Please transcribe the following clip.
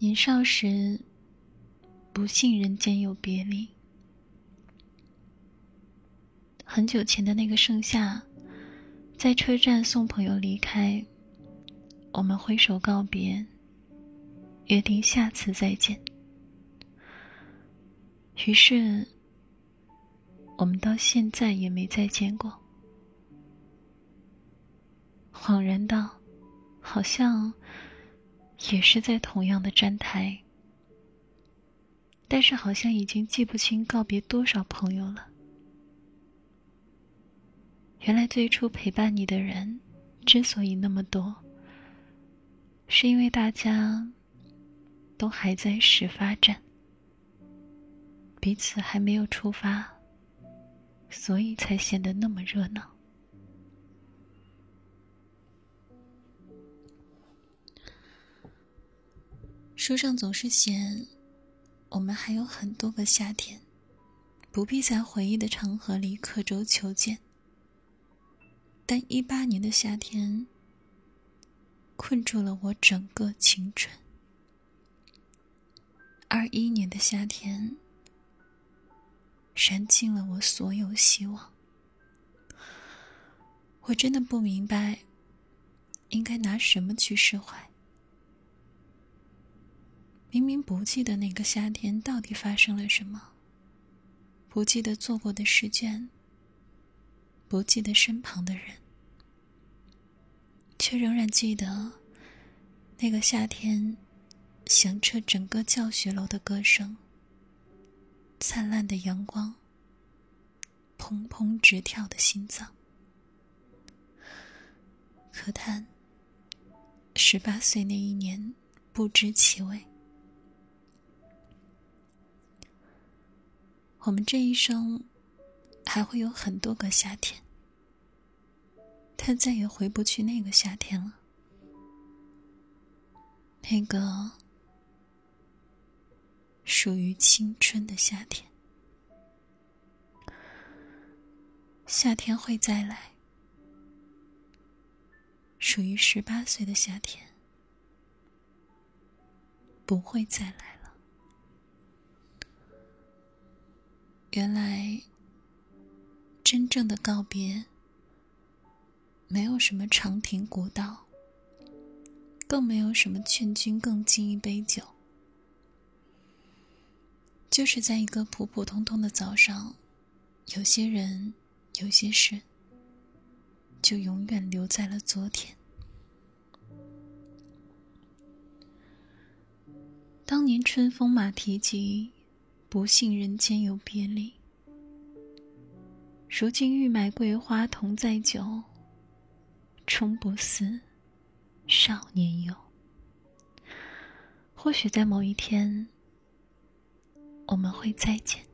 年少时，不信人间有别离。很久前的那个盛夏，在车站送朋友离开，我们挥手告别，约定下次再见。于是，我们到现在也没再见过。恍然道，好像也是在同样的站台，但是好像已经记不清告别多少朋友了。原来最初陪伴你的人，之所以那么多，是因为大家都还在始发站。彼此还没有出发，所以才显得那么热闹。书上总是写，我们还有很多个夏天，不必在回忆的长河里刻舟求剑。但一八年的夏天，困住了我整个青春；二一年的夏天。燃尽了我所有希望。我真的不明白，应该拿什么去释怀。明明不记得那个夏天到底发生了什么，不记得做过的试卷，不记得身旁的人，却仍然记得那个夏天响彻整个教学楼的歌声。灿烂的阳光，砰砰直跳的心脏。可叹，十八岁那一年不知其味。我们这一生还会有很多个夏天，但再也回不去那个夏天了。那个。属于青春的夏天，夏天会再来。属于十八岁的夏天，不会再来原来，真正的告别，没有什么长亭古道，更没有什么劝君更尽一杯酒。就是在一个普普通通的早上，有些人，有些事，就永远留在了昨天。当年春风马蹄疾，不信人间有别离。如今欲买桂花同载酒，终不似少年游。或许在某一天。我们会再见。